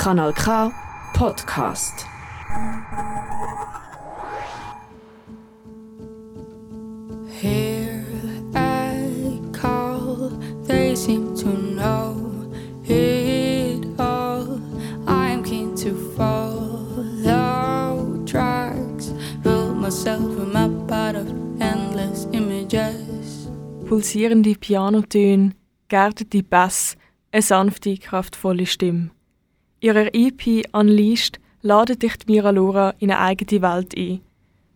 Kanal K Podcast. Here I call, they seem to know it all. I'm keen to follow tracks, build myself a map out of endless images. Pulsierende Pianotöne, geerdete Bass, eine sanfte, kraftvolle Stimme. Ihrer EP Unleashed ladet dich Mira Lora in eine eigene Welt ein.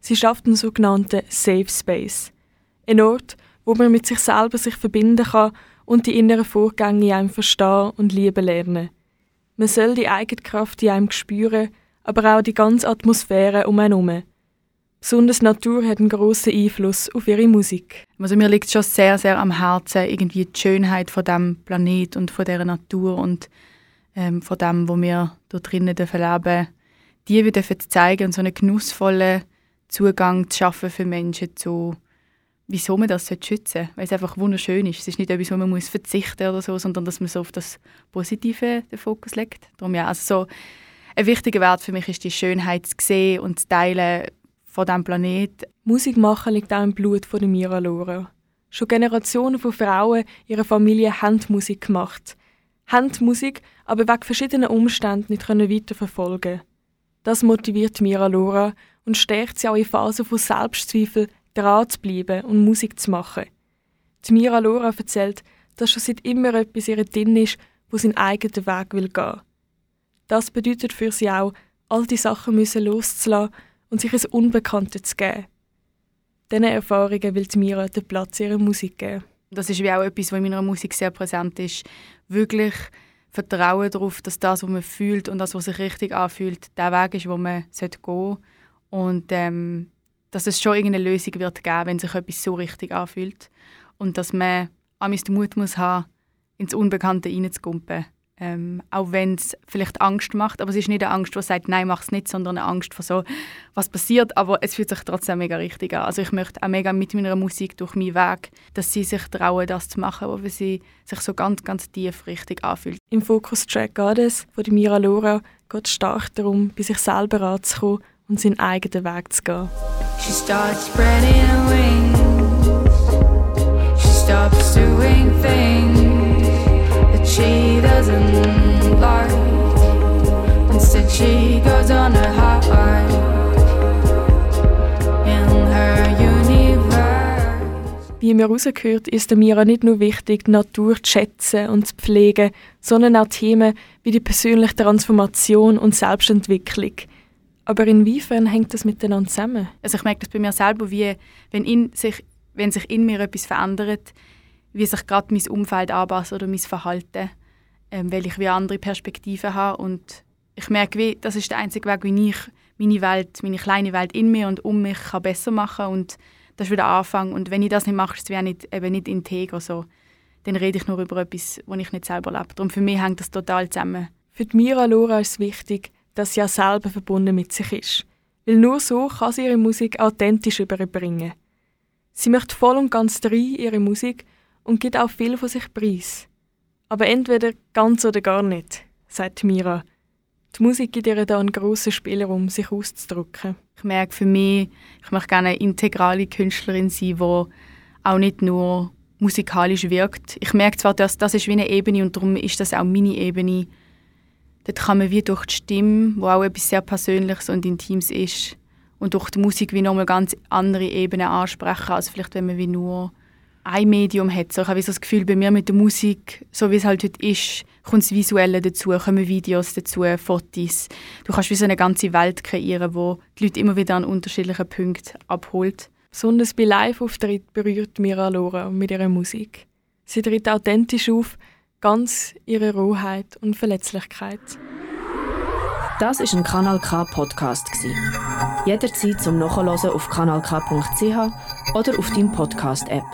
Sie schafft einen sogenannten Safe Space. Ein Ort, wo man mit sich selber sich verbinden kann und die inneren Vorgänge in einem verstehen und lieben lernen. Man soll die eigene Kraft in einem spüren, aber auch die ganze Atmosphäre um einen herum. Besonders Natur hat einen grossen Einfluss auf ihre Musik. Also mir liegt schon sehr, sehr am Herzen irgendwie die Schönheit von dem Planet und von der Natur und ähm, von dem, wo wir dort drinnen leben die wieder zu zeigen und so einen genussvollen Zugang zu schaffen für Menschen zu, wieso man das schützen sollte, weil es einfach wunderschön ist. Es ist nicht etwas, wo man muss verzichten oder so, sondern dass man so auf das Positive den Fokus legt. Darum ja, also so ein wichtiger Wert für mich ist die Schönheit zu sehen und zu teilen von diesem Planet. Musik machen liegt auch im Blut von Mira Lora. Schon Generationen von Frauen ihrer Familie haben Musik gemacht. Haben Musik, aber wegen verschiedener Umständen nicht weiterverfolgen Das motiviert Mira Lora und stärkt sie auch in Phasen von Selbstzweifel, dran zu bleiben und Musik zu machen. Die Mira Lora erzählt, dass schon seit immer etwas ihr drin ist, wo seinen eigenen Weg will gehen. Das bedeutet für sie auch, all die Sachen müssen loszulassen und sich ein Unbekannte zu geben. Diesen Erfahrungen will Mira den Platz ihrer Musik geben. Das ist wie auch etwas, was in meiner Musik sehr präsent ist. Wirklich Vertrauen darauf, dass das, was man fühlt und das, was sich richtig anfühlt, der Weg ist, wo man gehen sollte. Und ähm, dass es schon irgendeine Lösung wird geben, wenn sich etwas so richtig anfühlt. Und dass man auch den Mut muss haben, ins Unbekannte reinzukumpen. Ähm, auch wenn es vielleicht Angst macht, aber es ist nicht eine Angst, die sagt, nein, mach es nicht, sondern eine Angst vor so, was passiert, aber es fühlt sich trotzdem mega richtig an. Also ich möchte auch mega mit meiner Musik durch meinen Weg, dass sie sich trauen, das zu machen, wo sie sich so ganz, ganz tief richtig anfühlt. Im Fokus-Track «Goddess» von Mira Lora geht stark darum, bei sich selber anzukommen und seinen eigenen Weg zu gehen. She starts spreading her wings. Wie mir rausgehört, ist der Mira nicht nur wichtig, die Natur zu schätzen und zu pflegen, sondern auch Themen wie die persönliche Transformation und Selbstentwicklung. Aber inwiefern hängt das miteinander zusammen? Also ich merke das bei mir selber, wie wenn, in sich, wenn sich in mir etwas verändert, wie sich gerade mein Umfeld anpasst oder mein Verhalten, ähm, weil ich wie andere Perspektiven habe und ich merke, wie, das ist der einzige Weg, wie ich meine Welt, meine kleine Welt in mir und um mich kann besser machen und das ist wieder Anfang und wenn ich das nicht mache, ist es wie nicht, eben nicht integer so. Dann rede ich nur über etwas, was ich nicht selber lebe. Darum für mich hängt das total zusammen. Für die Mira Lora ist es wichtig, dass sie ja selber verbunden mit sich ist. Weil nur so kann sie ihre Musik authentisch überbringen. Sie möchte voll und ganz rein ihre Musik und gibt auch viel von sich preis. Aber entweder ganz oder gar nicht, sagt Mira. Die Musik gibt ihr da einen grossen Spielraum, sich auszudrücken. Ich merke für mich, ich möchte gerne eine integrale Künstlerin sein, die auch nicht nur musikalisch wirkt. Ich merke zwar, dass das ist wie eine Ebene und darum ist das auch meine Ebene. Dort kann man wie durch die Stimme, wo auch etwas sehr Persönliches und Intimes ist, und durch die Musik wie nochmal ganz andere Ebenen ansprechen, als vielleicht wenn man wie nur ein Medium hat. So, ich habe so das Gefühl, bei mir mit der Musik, so wie es halt heute ist, kommt das Visuelle dazu, kommen Videos dazu, Fotos. Du kannst wie so eine ganze Welt kreieren, wo die Leute immer wieder an unterschiedlichen Punkten abholt. Besonders bei Live-Auftritt berührt Mira Lora mit ihrer Musik. Sie tritt authentisch auf, ganz ihre Rohheit und Verletzlichkeit. Das ist ein Kanal K Podcast Jederzeit zum Nachhören auf kanalk.ch oder auf deinem Podcast App.